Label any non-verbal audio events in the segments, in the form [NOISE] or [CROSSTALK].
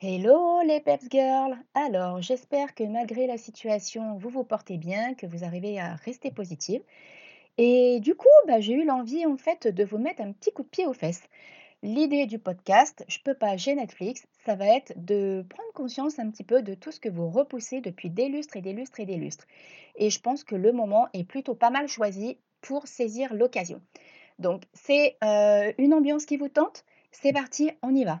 Hello les peps girls! Alors, j'espère que malgré la situation, vous vous portez bien, que vous arrivez à rester positive. Et du coup, bah, j'ai eu l'envie en fait de vous mettre un petit coup de pied aux fesses. L'idée du podcast, je peux pas, j'ai Netflix, ça va être de prendre conscience un petit peu de tout ce que vous repoussez depuis des lustres et des lustres et des lustres. Et je pense que le moment est plutôt pas mal choisi pour saisir l'occasion. Donc, c'est euh, une ambiance qui vous tente? C'est parti, on y va.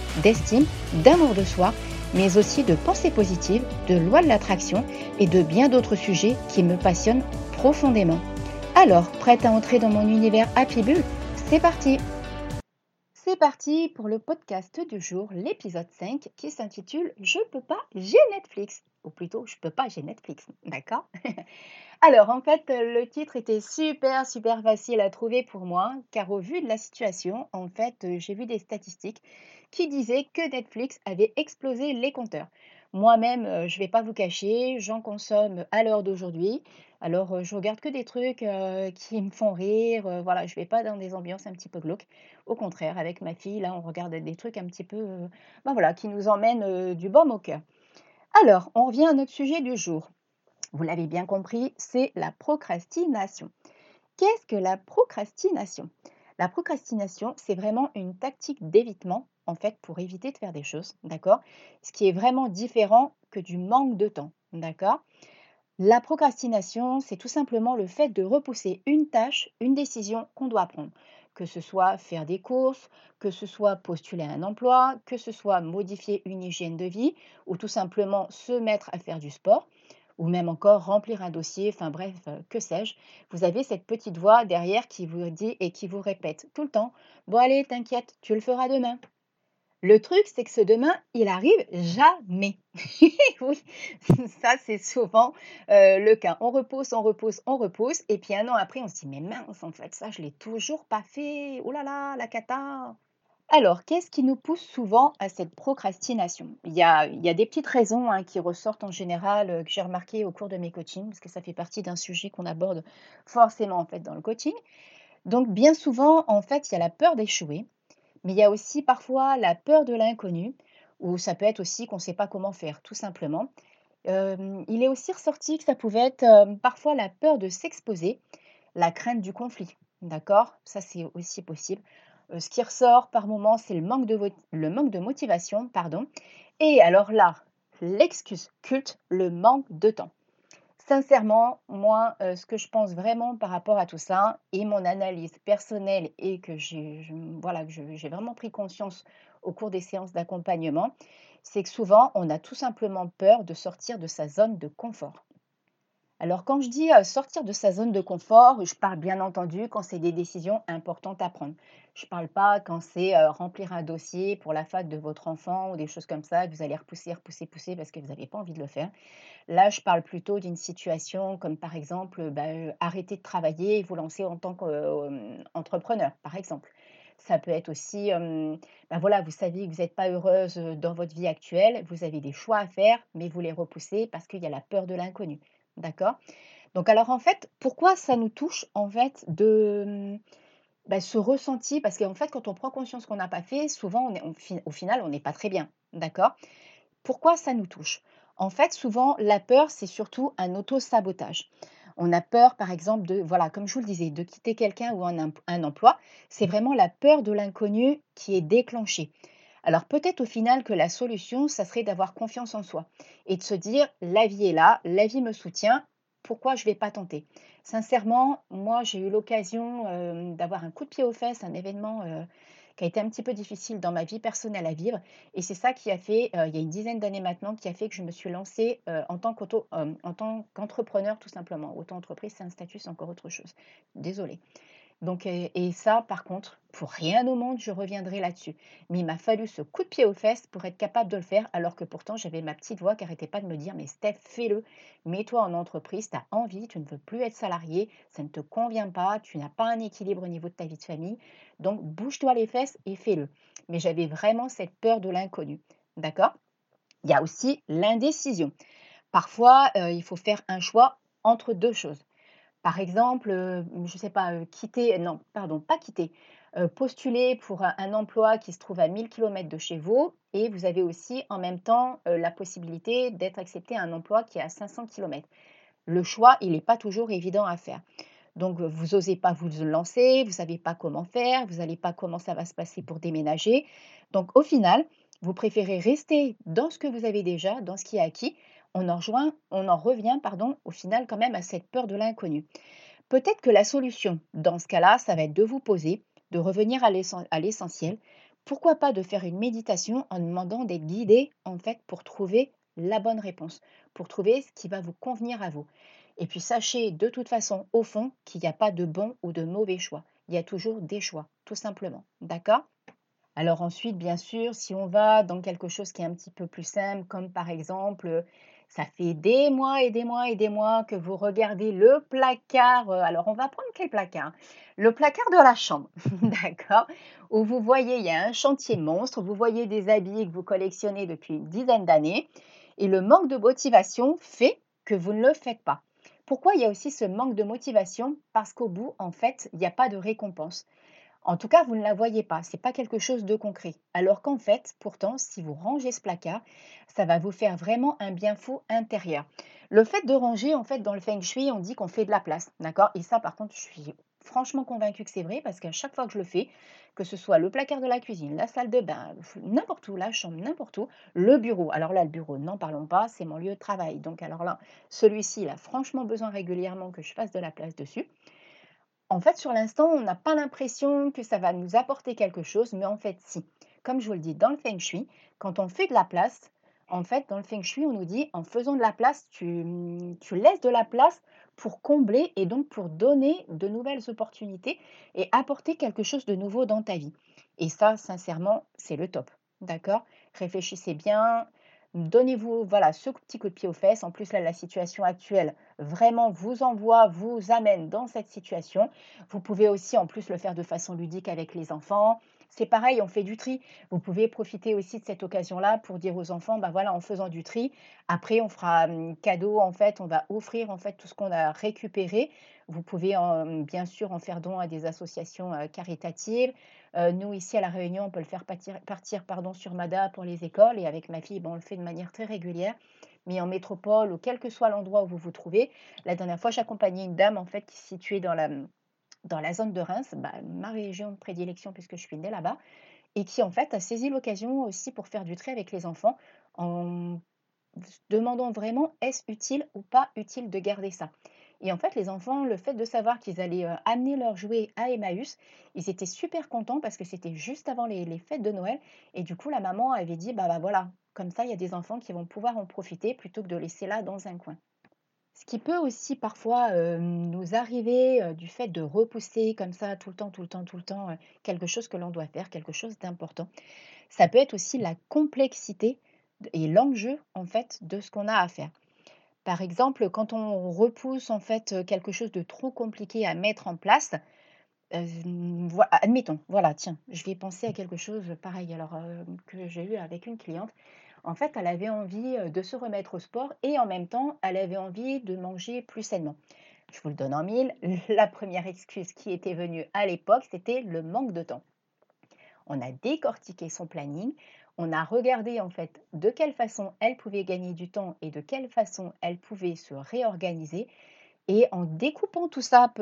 d'estime, d'amour de soi, mais aussi de pensée positive, de loi de l'attraction et de bien d'autres sujets qui me passionnent profondément. Alors, prête à entrer dans mon univers Happy Bull C'est parti C'est parti pour le podcast du jour, l'épisode 5 qui s'intitule Je peux pas, j'ai Netflix. Ou plutôt, je peux pas, j'ai Netflix. D'accord? [LAUGHS] Alors, en fait, le titre était super, super facile à trouver pour moi, car au vu de la situation, en fait, j'ai vu des statistiques qui disait que Netflix avait explosé les compteurs. Moi-même, euh, je ne vais pas vous cacher, j'en consomme à l'heure d'aujourd'hui. Alors, euh, je regarde que des trucs euh, qui me font rire. voilà, je ne vais pas dans des ambiances un petit peu glauques. Au contraire, avec ma fille, là, on regarde des trucs un petit peu, ben voilà, qui nous emmènent du baume au cœur. Alors, on revient à notre sujet du jour. Vous l'avez bien compris, c'est la procrastination. Qu'est-ce que la procrastination? La procrastination, c'est vraiment une tactique d'évitement en fait, pour éviter de faire des choses, d'accord? Ce qui est vraiment différent que du manque de temps, d'accord? La procrastination, c'est tout simplement le fait de repousser une tâche, une décision qu'on doit prendre. Que ce soit faire des courses, que ce soit postuler un emploi, que ce soit modifier une hygiène de vie ou tout simplement se mettre à faire du sport ou même encore remplir un dossier, enfin bref, euh, que sais-je, vous avez cette petite voix derrière qui vous dit et qui vous répète tout le temps, bon allez, t'inquiète, tu le feras demain. Le truc, c'est que ce demain, il arrive jamais. [LAUGHS] oui, ça c'est souvent euh, le cas. On repousse, on repousse, on repousse, et puis un an après, on se dit, mais mince, en fait, ça, je l'ai toujours pas fait. Oh là là, la cata. Alors, qu'est-ce qui nous pousse souvent à cette procrastination? Il y, a, il y a des petites raisons hein, qui ressortent en général, euh, que j'ai remarquées au cours de mes coachings, parce que ça fait partie d'un sujet qu'on aborde forcément en fait dans le coaching. Donc, bien souvent, en fait, il y a la peur d'échouer. Mais il y a aussi parfois la peur de l'inconnu, ou ça peut être aussi qu'on ne sait pas comment faire, tout simplement. il est aussi ressorti que ça pouvait être parfois la peur de s'exposer, la crainte du conflit. D'accord? Ça, c'est aussi possible. ce qui ressort par moment, c'est le, manque de le manque de motivation. pardon. Et alors là, l'excuse culte, le manque de temps. Sincèrement, moi, euh, ce que je pense vraiment par rapport à tout ça et mon analyse personnelle et que j'ai voilà, que j'ai vraiment pris conscience au cours des séances d'accompagnement, c'est que souvent, on a tout simplement peur de sortir de sa zone de confort. Alors quand je dis sortir de sa zone de confort, je parle bien entendu quand c'est des décisions importantes à prendre. Je ne parle pas quand c'est remplir un dossier pour la fac de votre enfant ou des choses comme ça, que vous allez repousser, repousser, pousser parce que vous n'avez pas envie de le faire. Là, je parle plutôt d'une situation comme par exemple bah, arrêter de travailler et vous lancer en tant qu'entrepreneur, par exemple. Ça peut être aussi, bah, voilà, vous savez que vous n'êtes pas heureuse dans votre vie actuelle, vous avez des choix à faire, mais vous les repoussez parce qu'il y a la peur de l'inconnu. D'accord? Donc alors en fait, pourquoi ça nous touche en fait de bah, ce ressenti? Parce qu'en fait, quand on prend conscience qu'on n'a pas fait, souvent au final, on n'est pas très bien. D'accord? Pourquoi ça nous touche? En fait, souvent, la peur, c'est surtout un auto-sabotage. On a peur, par exemple, de, voilà, comme je vous le disais, de quitter quelqu'un ou un emploi. C'est vraiment la peur de l'inconnu qui est déclenchée. Alors peut-être au final que la solution, ça serait d'avoir confiance en soi et de se dire, la vie est là, la vie me soutient, pourquoi je ne vais pas tenter? Sincèrement, moi j'ai eu l'occasion euh, d'avoir un coup de pied aux fesses, un événement euh, qui a été un petit peu difficile dans ma vie personnelle à vivre. Et c'est ça qui a fait, euh, il y a une dizaine d'années maintenant, qui a fait que je me suis lancée en tant qu'entrepreneur tout simplement. Auto-entreprise, c'est un statut, c'est encore autre chose. Désolée. Donc, et ça, par contre, pour rien au monde, je reviendrai là-dessus. Mais il m'a fallu ce coup de pied aux fesses pour être capable de le faire, alors que pourtant j'avais ma petite voix qui n'arrêtait pas de me dire, mais Steph, fais-le, mets-toi en entreprise, tu as envie, tu ne veux plus être salarié, ça ne te convient pas, tu n'as pas un équilibre au niveau de ta vie de famille, donc bouge-toi les fesses et fais-le. Mais j'avais vraiment cette peur de l'inconnu, d'accord? Il y a aussi l'indécision. Parfois, il faut faire un choix entre deux choses. Par exemple, je ne sais pas, quitter, non, pardon, pas quitter, postuler pour un, emploi qui se trouve à 1000 km de chez vous et vous avez aussi en même temps la possibilité d'être accepté à un emploi qui est à 500 km. Le choix, il n'est pas toujours évident à faire. Donc, vous n'osez pas vous lancer, vous ne savez pas comment faire, vous n'allez pas comment ça va se passer pour déménager. Donc, au final, vous préférez rester dans ce que vous avez déjà, dans ce qui est acquis, on en, revient pardon, au final quand même à cette peur de l'inconnu. Peut-être que la solution dans ce cas-là, ça va être de vous poser, de revenir à l'essentiel. Pourquoi pas de faire une méditation en demandant d'être guidé en fait pour trouver la bonne réponse, pour trouver ce qui va vous convenir à vous. Et puis sachez de toute façon au fond qu'il n'y a pas de bon ou de mauvais choix. Il y a toujours des choix, tout simplement. D'accord? Alors ensuite, bien sûr, si on va dans quelque chose qui est un petit peu plus simple, comme par exemple ça fait des mois et des mois et des mois que vous regardez le placard. Euh, alors, on va prendre quel placard Le placard de la chambre, [LAUGHS] d'accord? Où vous voyez, il y a un chantier monstre, vous voyez des habits que vous collectionnez depuis une dizaine d'années, et le manque de motivation fait que vous ne le faites pas. Pourquoi il y a aussi ce manque de motivation? Parce qu'au bout, en fait, il n'y a pas de récompense. En tout cas, vous ne la voyez pas, ce n'est pas quelque chose de concret. Alors qu'en fait, pourtant, si vous rangez ce placard, ça va vous faire vraiment un bien fou intérieur. Le fait de ranger, en fait, dans le feng shui, on dit qu'on fait de la place, d'accord? Et ça, par contre, je suis franchement convaincue que c'est vrai parce qu'à chaque fois que je le fais, que ce soit le placard de la cuisine, la salle de bain, n'importe où, la chambre, n'importe où, le bureau. Alors là, le bureau, n'en parlons pas, c'est mon lieu de travail. Donc alors là, celui-ci, il a franchement besoin régulièrement que je fasse de la place dessus. En fait, sur l'instant, on n'a pas l'impression que ça va nous apporter quelque chose, mais en fait, si. Comme je vous le dis, dans le feng shui, quand on fait de la place, en fait, dans le feng shui, on nous dit en faisant de la place, tu, laisses de la place pour combler et donc pour donner de nouvelles opportunités et apporter quelque chose de nouveau dans ta vie. Et ça, sincèrement, c'est le top. D'accord? Réfléchissez bien, Donnez-vous voilà, ce petit coup de pied aux fesses. En plus, là, la situation actuelle vraiment vous envoie, vous amène dans cette situation. Vous pouvez aussi, en plus, le faire de façon ludique avec les enfants. C'est pareil, on fait du tri. Vous pouvez profiter aussi de cette occasion-là pour dire aux enfants, bah voilà, en faisant du tri, après on fera un cadeau, en fait, on va offrir en fait tout ce qu'on a récupéré. Vous pouvez bien sûr en faire don à des associations euh, caritatives. Euh, nous, ici à La Réunion, on peut le faire partir, partir pardon, sur MADA pour les écoles. Et avec ma fille, bon, on le fait de manière très régulière. Mais en métropole ou quel que soit l'endroit où vous vous trouvez, la dernière fois, j'accompagnais une dame en fait qui se situait dans la, dans la zone de Reims, bah, ma région de prédilection puisque je suis née là-bas, et qui en fait a saisi l'occasion aussi pour faire du trait avec les enfants en demandant vraiment est-ce utile ou pas utile de garder ça. Et en fait, les enfants, le fait de savoir qu'ils allaient euh, amener leurs jouets à Emmaüs, ils étaient super contents parce que c'était juste avant les, fêtes de Noël. Et du coup, la maman avait dit, bah, bah voilà, comme ça, il y a des enfants qui vont pouvoir en profiter plutôt que de laisser là dans un coin. Ce qui peut aussi parfois nous arriver du fait de repousser comme ça tout le temps, tout le temps, tout le temps quelque chose que l'on doit faire, quelque chose d'important. Ça peut être aussi la complexité et l'enjeu en fait de ce qu'on a à faire. Par exemple, quand on repousse en fait quelque chose de trop compliqué à mettre en place, admettons, voilà, tiens, je vais penser à quelque chose pareil alors que j'ai eu avec une cliente. En fait, elle avait envie de se remettre au sport et en même temps, elle avait envie de manger plus sainement. Je vous le donne en mille. [LAUGHS] La première excuse qui était venue à l'époque, c'était le manque de temps. On a décortiqué son planning, on a regardé en fait de quelle façon elle pouvait gagner du temps et de quelle façon elle pouvait se réorganiser. Et en découpant tout ça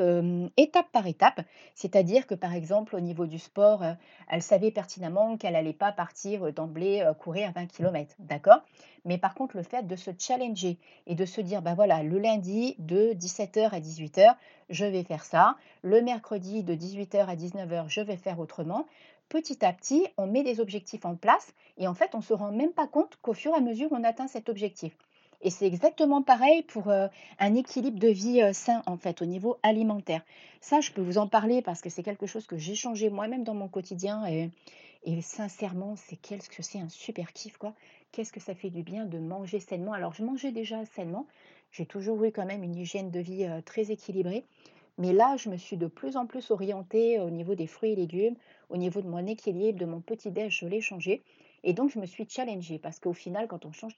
étape par étape, c'est-à-dire que par exemple au niveau du sport, elle savait pertinemment qu'elle n'allait pas partir d'emblée courir 20 km, d'accord? Mais par contre le fait de se challenger et de se dire, ben voilà, le lundi de 17h à 18h, je vais faire ça, le mercredi de 18h à 19h, je vais faire autrement, petit à petit, on met des objectifs en place et en fait, on ne se rend même pas compte qu'au fur et à mesure, on atteint cet objectif. Et c'est exactement pareil pour un équilibre de vie sain, en fait, au niveau alimentaire. Ça, je peux vous en parler parce que c'est quelque chose que j'ai changé moi-même dans mon quotidien. Et, sincèrement, c'est qu'est-ce un super kiff, quoi. Qu'est-ce que ça fait du bien de manger sainement? Alors, je mangeais déjà sainement. J'ai toujours eu quand même une hygiène de vie très équilibrée. Mais là, je me suis de plus en plus orientée au niveau des fruits et légumes, au niveau de mon équilibre, de mon petit-déj, je l'ai changé. Et donc, je me suis challengée parce qu'au final, quand on change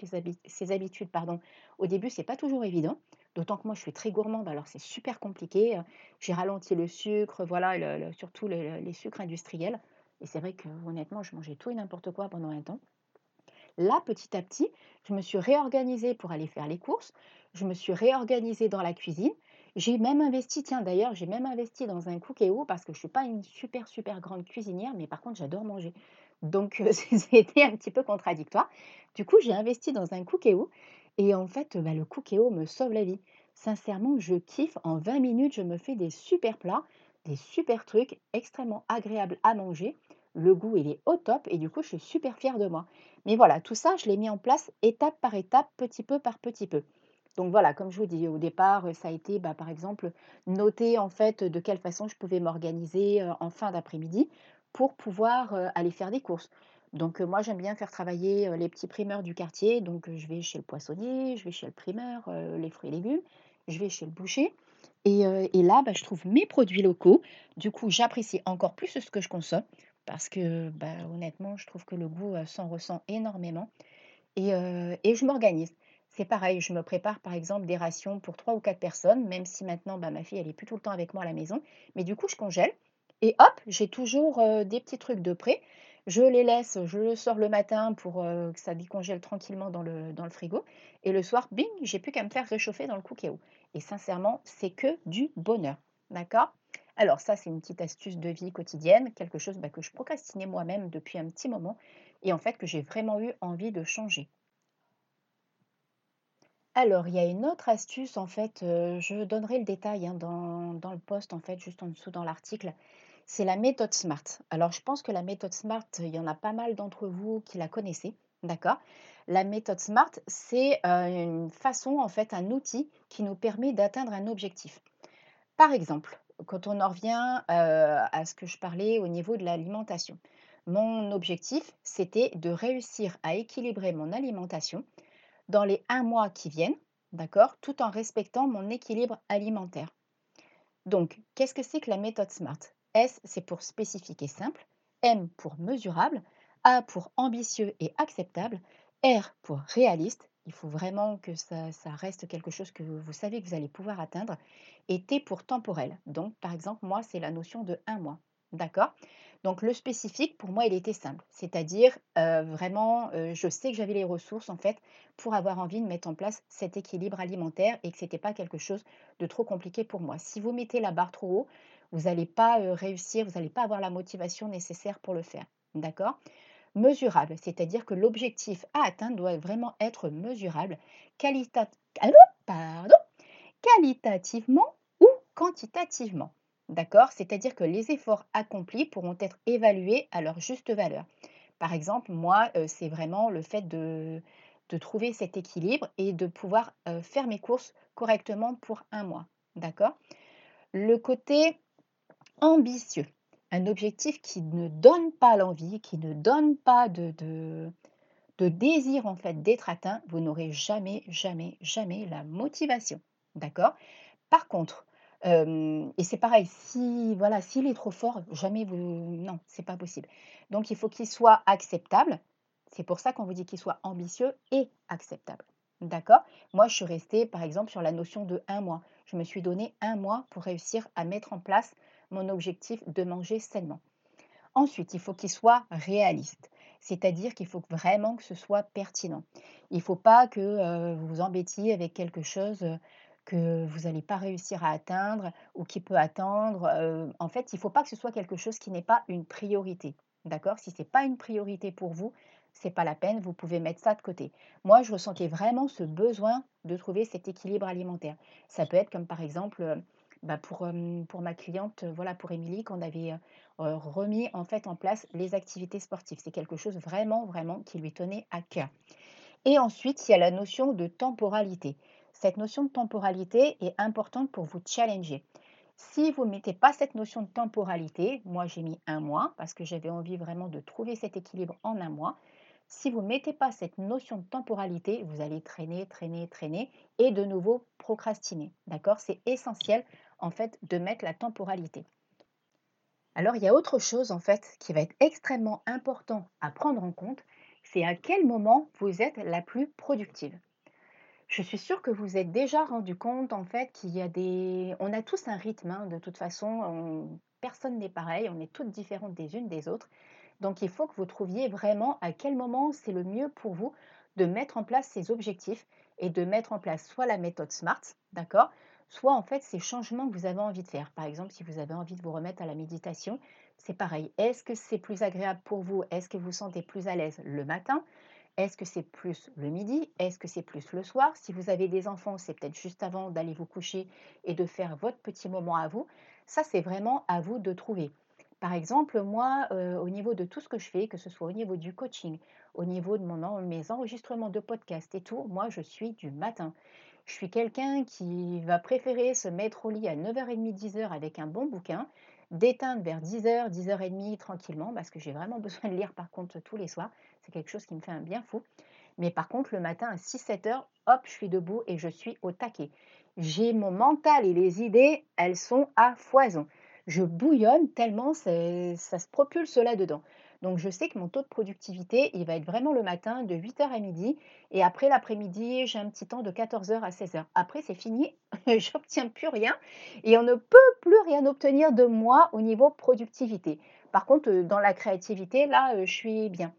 ses habitudes, pardon, au début, c'est pas toujours évident. D'autant que moi, je suis très gourmande, alors c'est super compliqué. J'ai ralenti le sucre, voilà, surtout les sucres industriels. Et c'est vrai que honnêtement, je mangeais tout et n'importe quoi pendant un temps. Là, petit à petit, je me suis réorganisée pour aller faire les courses. Je me suis réorganisée dans la cuisine. J'ai même investi, tiens d'ailleurs, j'ai même investi dans un cookéo parce que je ne suis pas une super super grande cuisinière, mais par contre j'adore manger. Donc [LAUGHS] c'était un petit peu contradictoire. Du coup, j'ai investi dans un cookéo et en fait, bah, le cookéo me sauve la vie. Sincèrement, je kiffe. En 20 minutes, je me fais des super plats, des super trucs extrêmement agréables à manger. Le goût, il est au top et du coup, je suis super fière de moi. Mais voilà, tout ça, je l'ai mis en place étape par étape, petit peu par petit peu. Donc voilà, comme je vous dis, au départ, ça a été, bah, par exemple, noter en fait de quelle façon je pouvais m'organiser en fin d'après-midi pour pouvoir aller faire des courses. Donc moi, j'aime bien faire travailler les petits primeurs du quartier. Donc je vais chez le poissonnier, je vais chez le primeur, les fruits et légumes, je vais chez le boucher. Et, là, bah, je trouve mes produits locaux. Du coup, j'apprécie encore plus ce que je consomme parce que bah, honnêtement, je trouve que le goût s'en ressent énormément. Et, et je m'organise. C'est pareil, je me prépare par exemple des rations pour trois ou quatre personnes, même si maintenant bah, ma fille elle est plus tout le temps avec moi à la maison. Mais du coup, je congèle et hop, j'ai toujours des petits trucs de prêt. Je les laisse, je le sors le matin pour que ça décongèle tranquillement dans le, dans le frigo. Et le soir, bing, j'ai plus qu'à me faire réchauffer dans le cookéo. Et sincèrement, c'est que du bonheur. D'accord? Alors ça, c'est une petite astuce de vie quotidienne, quelque chose bah, que je procrastinais moi-même depuis un petit moment et en fait que j'ai vraiment eu envie de changer. Alors, il y a une autre astuce, en fait, je donnerai le détail hein, dans, dans le post, en fait, juste en dessous dans l'article c'est la méthode SMART. Alors, je pense que la méthode SMART, il y en a pas mal d'entre vous qui la connaissez, d'accord? La méthode SMART, c'est euh, une façon, en fait, un outil qui nous permet d'atteindre un objectif. Par exemple, quand on en revient euh, à ce que je parlais au niveau de l'alimentation, mon objectif, c'était de réussir à équilibrer mon alimentation dans les un mois qui viennent, d'accord, tout en respectant mon équilibre alimentaire. Donc, qu'est-ce que c'est que la méthode SMART? S, c'est pour spécifique et simple. M pour mesurable. A pour ambitieux et acceptable. R pour réaliste. Il faut vraiment que ça, reste quelque chose que vous savez que vous allez pouvoir atteindre. Et T pour temporel. Donc, par exemple, moi, c'est la notion de un mois. D'accord? Donc, le spécifique, pour moi, il était simple. C'est-à-dire, euh, vraiment, euh, je sais que j'avais les ressources, en fait, pour avoir envie de mettre en place cet équilibre alimentaire et que ce n'était pas quelque chose de trop compliqué pour moi. Si vous mettez la barre trop haut, vous n'allez pas réussir, vous n'allez pas avoir la motivation nécessaire pour le faire. D'accord? Mesurable, c'est-à-dire que l'objectif à atteindre doit vraiment être mesurable pardon, qualitativement ou quantitativement. D'accord? C'est-à-dire que les efforts accomplis pourront être évalués à leur juste valeur. Par exemple, moi, c'est vraiment le fait de, trouver cet équilibre et de pouvoir faire mes courses correctement pour un mois. D'accord? Le côté ambitieux, un objectif qui ne donne pas l'envie, qui ne donne pas de, de, désir en fait d'être atteint, vous n'aurez jamais, jamais, jamais la motivation. D'accord? Par contre, et c'est pareil, si voilà, s'il est trop fort, jamais vous. Non, c'est pas possible. Donc il faut qu'il soit acceptable. C'est pour ça qu'on vous dit qu'il soit ambitieux et acceptable. D'accord? Moi, je suis restée, par exemple, sur la notion de un mois. Je me suis donné un mois pour réussir à mettre en place mon objectif de manger sainement. Ensuite, il faut qu'il soit réaliste, c'est-à-dire qu'il faut vraiment que ce soit pertinent. Il ne faut pas que vous vous embêtiez avec quelque chose que vous n'allez pas réussir à atteindre ou qui peut attendre. En fait, il ne faut pas que ce soit quelque chose qui n'est pas une priorité. D'accord? Si ce n'est pas une priorité pour vous, c'est pas la peine, vous pouvez mettre ça de côté. Moi, je ressentais vraiment ce besoin de trouver cet équilibre alimentaire. Ça peut être comme par exemple bah, pour, pour ma cliente, voilà, pour Émilie, qu'on avait remis en fait en place les activités sportives. C'est quelque chose vraiment, vraiment qui lui tenait à cœur. Et ensuite, il y a la notion de temporalité. Cette notion de temporalité est importante pour vous challenger. Si vous ne mettez pas cette notion de temporalité, moi j'ai mis un mois parce que j'avais envie vraiment de trouver cet équilibre en un mois. Si vous ne mettez pas cette notion de temporalité, vous allez traîner, traîner, traîner et de nouveau procrastiner. D'accord? C'est essentiel en fait de mettre la temporalité. Alors il y a autre chose en fait qui va être extrêmement important à prendre en compte, c'est à quel moment vous êtes la plus productive. Je suis sûre que vous êtes déjà rendu compte en fait qu'il y a des on a tous un rythme, hein, de toute façon, personne n'est pareil, on est toutes différentes des unes des autres. Donc il faut que vous trouviez vraiment à quel moment c'est le mieux pour vous de mettre en place ces objectifs et de mettre en place soit la méthode SMART, d'accord? Soit en fait ces changements que vous avez envie de faire. Par exemple, si vous avez envie de vous remettre à la méditation, c'est pareil. Est-ce que c'est plus agréable pour vous? Est-ce que vous vous sentez plus à l'aise le matin? Est-ce que c'est plus le midi? Est-ce que c'est plus le soir? Si vous avez des enfants, c'est peut-être juste avant d'aller vous coucher et de faire votre petit moment à vous. Ça, c'est vraiment à vous de trouver. Par exemple, moi, euh, au niveau de tout ce que je fais, que ce soit au niveau du coaching, au niveau de mes enregistrements de podcast et tout, moi, je suis du matin. Je suis quelqu'un qui va préférer se mettre au lit à 9h30, 10h avec un bon bouquin, d'éteindre vers 10h, 10h30 tranquillement, parce que j'ai vraiment [LAUGHS] besoin de lire par contre tous les soirs. C'est quelque chose qui me fait un bien fou. Mais par contre, le matin à 6-7 heures, hop, je suis debout et je suis au taquet. J'ai mon mental et les idées, elles sont à foison. Je bouillonne tellement ça se propulse là-dedans. Donc je sais que mon taux de productivité, il va être vraiment le matin de 8h à midi. Et après l'après-midi, j'ai un petit temps de 14h à 16h. Après, c'est fini, [LAUGHS] j'obtiens plus rien. Et on ne peut plus rien obtenir de moi au niveau productivité. Par contre, euh, dans la créativité, là, euh, je suis bien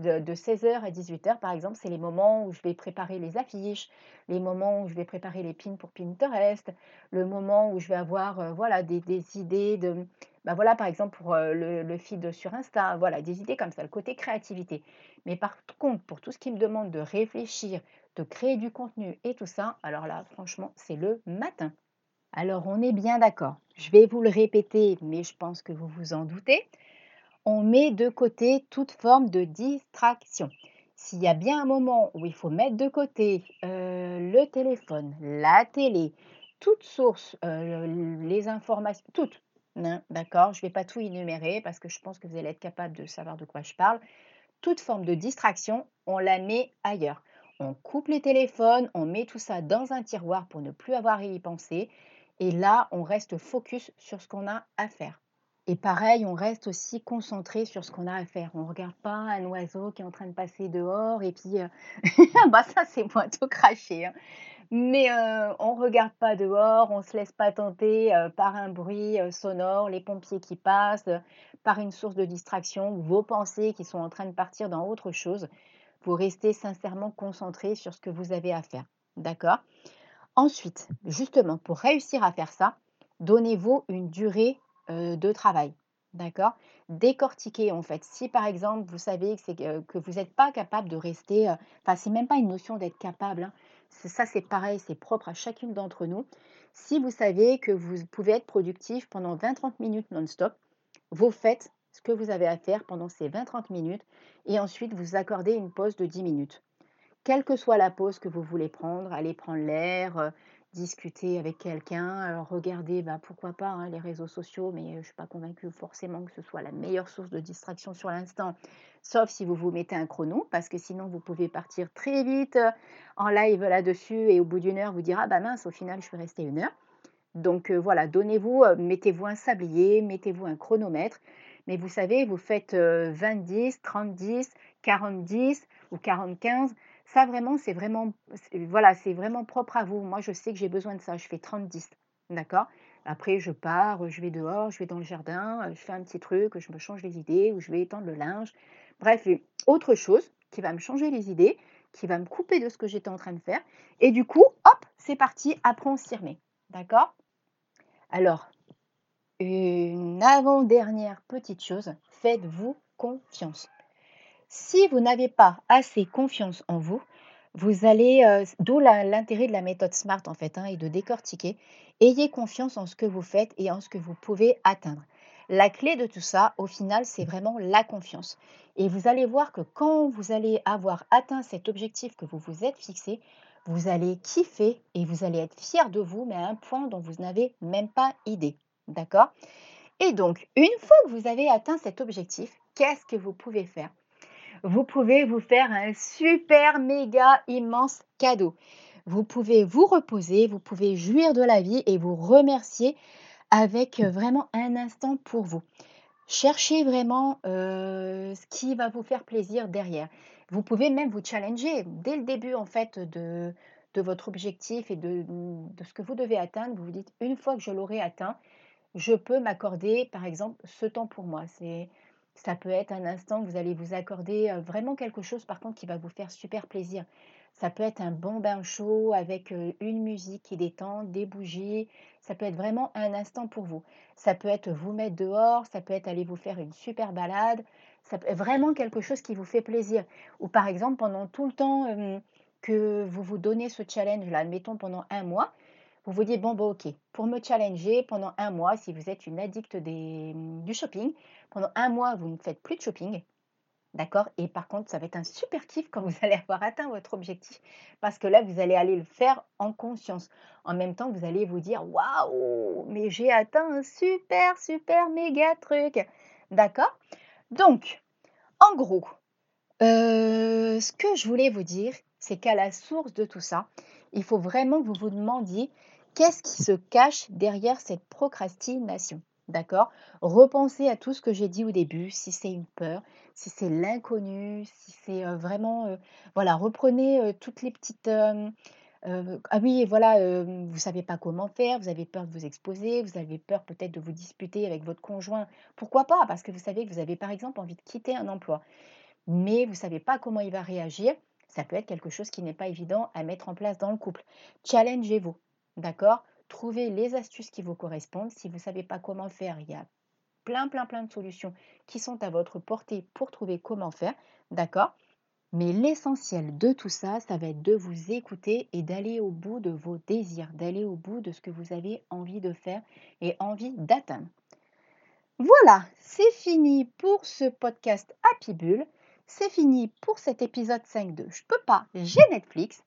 de, 16h à 18h, par exemple, c'est les moments où je vais préparer les affiches, les moments où je vais préparer les pins pour Pinterest, le moment où je vais avoir euh, voilà, des, idées de... Bah voilà, par exemple, pour euh, le, le, feed sur Insta, voilà, des idées comme ça, le côté créativité. Mais par contre, pour tout ce qui me demande de réfléchir, de créer du contenu et tout ça, alors là, franchement, c'est le matin. Alors, on est bien d'accord. Je vais vous le répéter, mais je pense que vous vous en doutez on met de côté toute forme de distraction. S'il y a bien un moment où il faut mettre de côté euh, le téléphone, la télé, toute source, euh, les informations, toutes, hein, d'accord, je ne vais pas tout énumérer parce que je pense que vous allez être capable de savoir de quoi je parle. Toute forme de distraction, on la met ailleurs. On coupe les téléphones, on met tout ça dans un tiroir pour ne plus avoir à y penser. Et là, on reste focus sur ce qu'on a à faire. Et pareil, on reste aussi concentré sur ce qu'on a à faire. On ne regarde pas un oiseau qui est en train de passer dehors et puis, euh, [LAUGHS] bah ça c'est tout craché. Hein. Mais euh, on ne regarde pas dehors, on ne se laisse pas tenter euh, par un bruit sonore, les pompiers qui passent, par une source de distraction vos pensées qui sont en train de partir dans autre chose. Vous restez sincèrement concentré sur ce que vous avez à faire. D'accord? Ensuite, justement, pour réussir à faire ça, donnez-vous une durée euh, de travail. D'accord? Décortiquer en fait. Si par exemple vous savez que, que vous n'êtes pas capable de rester, euh, enfin c'est même pas une notion d'être capable, hein. ça c'est pareil, c'est propre à chacune d'entre nous. Si vous savez que vous pouvez être productif pendant 20-30 minutes non-stop, vous faites ce que vous avez à faire pendant ces 20-30 minutes et ensuite vous accordez une pause de 10 minutes. Quelle que soit la pause que vous voulez prendre, allez prendre l'air, euh, discuter avec quelqu'un, regarder, bah, pourquoi pas, hein, les réseaux sociaux, mais je ne suis pas convaincue forcément que ce soit la meilleure source de distraction sur l'instant, sauf si vous vous mettez un chrono, parce que sinon vous pouvez partir très vite en live là-dessus et au bout d'une heure vous dire, ah bah mince, au final je suis restée une heure. Donc voilà, donnez-vous, mettez-vous un sablier, mettez-vous un chronomètre, mais vous savez, vous faites 20-10, 30-10, 40-10 ou 40-15, ça vraiment, c'est vraiment, voilà, c'est vraiment propre à vous. Moi, je sais que j'ai besoin de ça. Je fais 30-10. D'accord? Après, je pars, je vais dehors, je vais dans le jardin, je fais un petit truc, je me change les idées, ou je vais étendre le linge. Bref, autre chose qui va me changer les idées, qui va me couper de ce que j'étais en train de faire. Et du coup, hop, c'est parti, après on s'y remet. D'accord? Alors, une avant-dernière petite chose, faites-vous confiance. Si vous n'avez pas assez confiance en vous, Vous allez, heu, d'où l'intérêt de la méthode SMART en fait, hein, et de décortiquer. Ayez confiance en ce que vous faites et en ce que vous pouvez atteindre. La clé de tout ça, au final, c'est vraiment la confiance et vous allez voir que quand vous allez avoir atteint cet objectif que vous vous êtes fixé, vous allez kiffer et vous allez être fier de vous, mais à un point dont vous n'avez même pas idée. D'accord? Et donc, une fois que vous avez atteint cet objectif, qu'est-ce que vous pouvez faire? Vous pouvez vous faire un super méga immense cadeau. Vous pouvez vous reposer, vous pouvez jouir de la vie et vous remercier avec euh, vraiment un instant pour vous. Cherchez vraiment euh, ce qui va vous faire plaisir derrière. Vous pouvez même vous challenger dès le début en fait de, de votre objectif et de, de ce que vous devez atteindre. Vous vous dites une fois que je l'aurai atteint, je peux m'accorder par exemple ce temps pour moi. C'est ça peut être un instant que vous allez vous accorder, heu, vraiment quelque chose par contre qui va vous faire super plaisir. Ça peut être un bon bain chaud avec, heu, une musique qui détend, des bougies. Ça peut être vraiment un instant pour vous. Ça peut être vous mettre dehors, ça peut être aller vous faire une super balade, ça peut être vraiment quelque chose qui vous fait plaisir. Ou par exemple pendant tout le temps, que vous vous donnez ce challenge-là, admettons pendant un mois, vous vous dites: «Bon, bah, OK, pour me challenger pendant un mois», si vous êtes une addict des, mmh, du shopping, pendant un mois, vous ne faites plus de shopping, d'accord? Et par contre, ça va être un super kiff quand vous [LAUGHS] allez avoir atteint votre objectif parce que là, vous allez aller le faire en conscience. En même temps, vous allez vous dire: «Waouh, mais j'ai atteint un super, super méga truc!» d'accord? Donc, en gros, heu, ce que je voulais vous dire, c'est qu'à la source de tout ça, il faut vraiment que vous vous demandiez Qu'est-ce qui se cache derrière cette procrastination? D'accord? Repensez à tout ce que j'ai dit au début, si c'est une peur, si c'est l'inconnu, si c'est, heu, vraiment, heu, voilà, reprenez, heu, toutes les petites, ah oui, voilà, vous savez pas comment faire, vous avez peur de vous exposer, vous avez peur peut-être de vous disputer avec votre conjoint. Pourquoi pas? Parce que vous savez que vous avez, par exemple, envie de quitter un emploi, mais vous savez pas comment il va réagir. Ça peut être quelque chose qui n'est pas évident à mettre en place dans le couple. Challengez-vous. D'accord? Trouvez les astuces qui vous correspondent. Si vous ne savez pas comment faire, il y a plein, plein, plein de solutions qui sont à votre portée pour trouver comment faire. D'accord? Mais l'essentiel de tout ça, ça va être de vous écouter et d'aller au bout de vos désirs, d'aller au bout de ce que vous avez envie de faire et envie d'atteindre. Voilà, c'est fini pour ce podcast Happy Bull. C'est fini pour cet épisode 5 de Je peux pas, j'ai Netflix.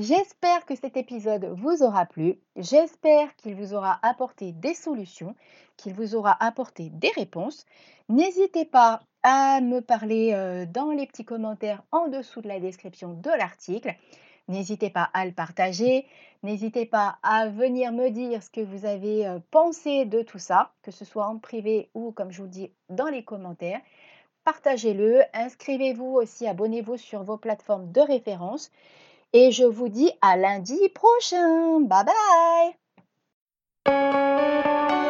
J'espère que cet épisode vous aura plu. J'espère qu'il vous aura apporté des solutions, qu'il vous aura apporté des réponses. N'hésitez pas à me parler euh, dans les petits commentaires en dessous de la description de l'article. N'hésitez pas à le partager. N'hésitez pas à venir me dire ce que vous avez euh, pensé de tout ça, que ce soit en privé ou, comme je vous dis, dans les commentaires. Partagez-le. Inscrivez-vous aussi, abonnez-vous sur vos plateformes de référence. Et je vous dis à lundi prochain. Bye bye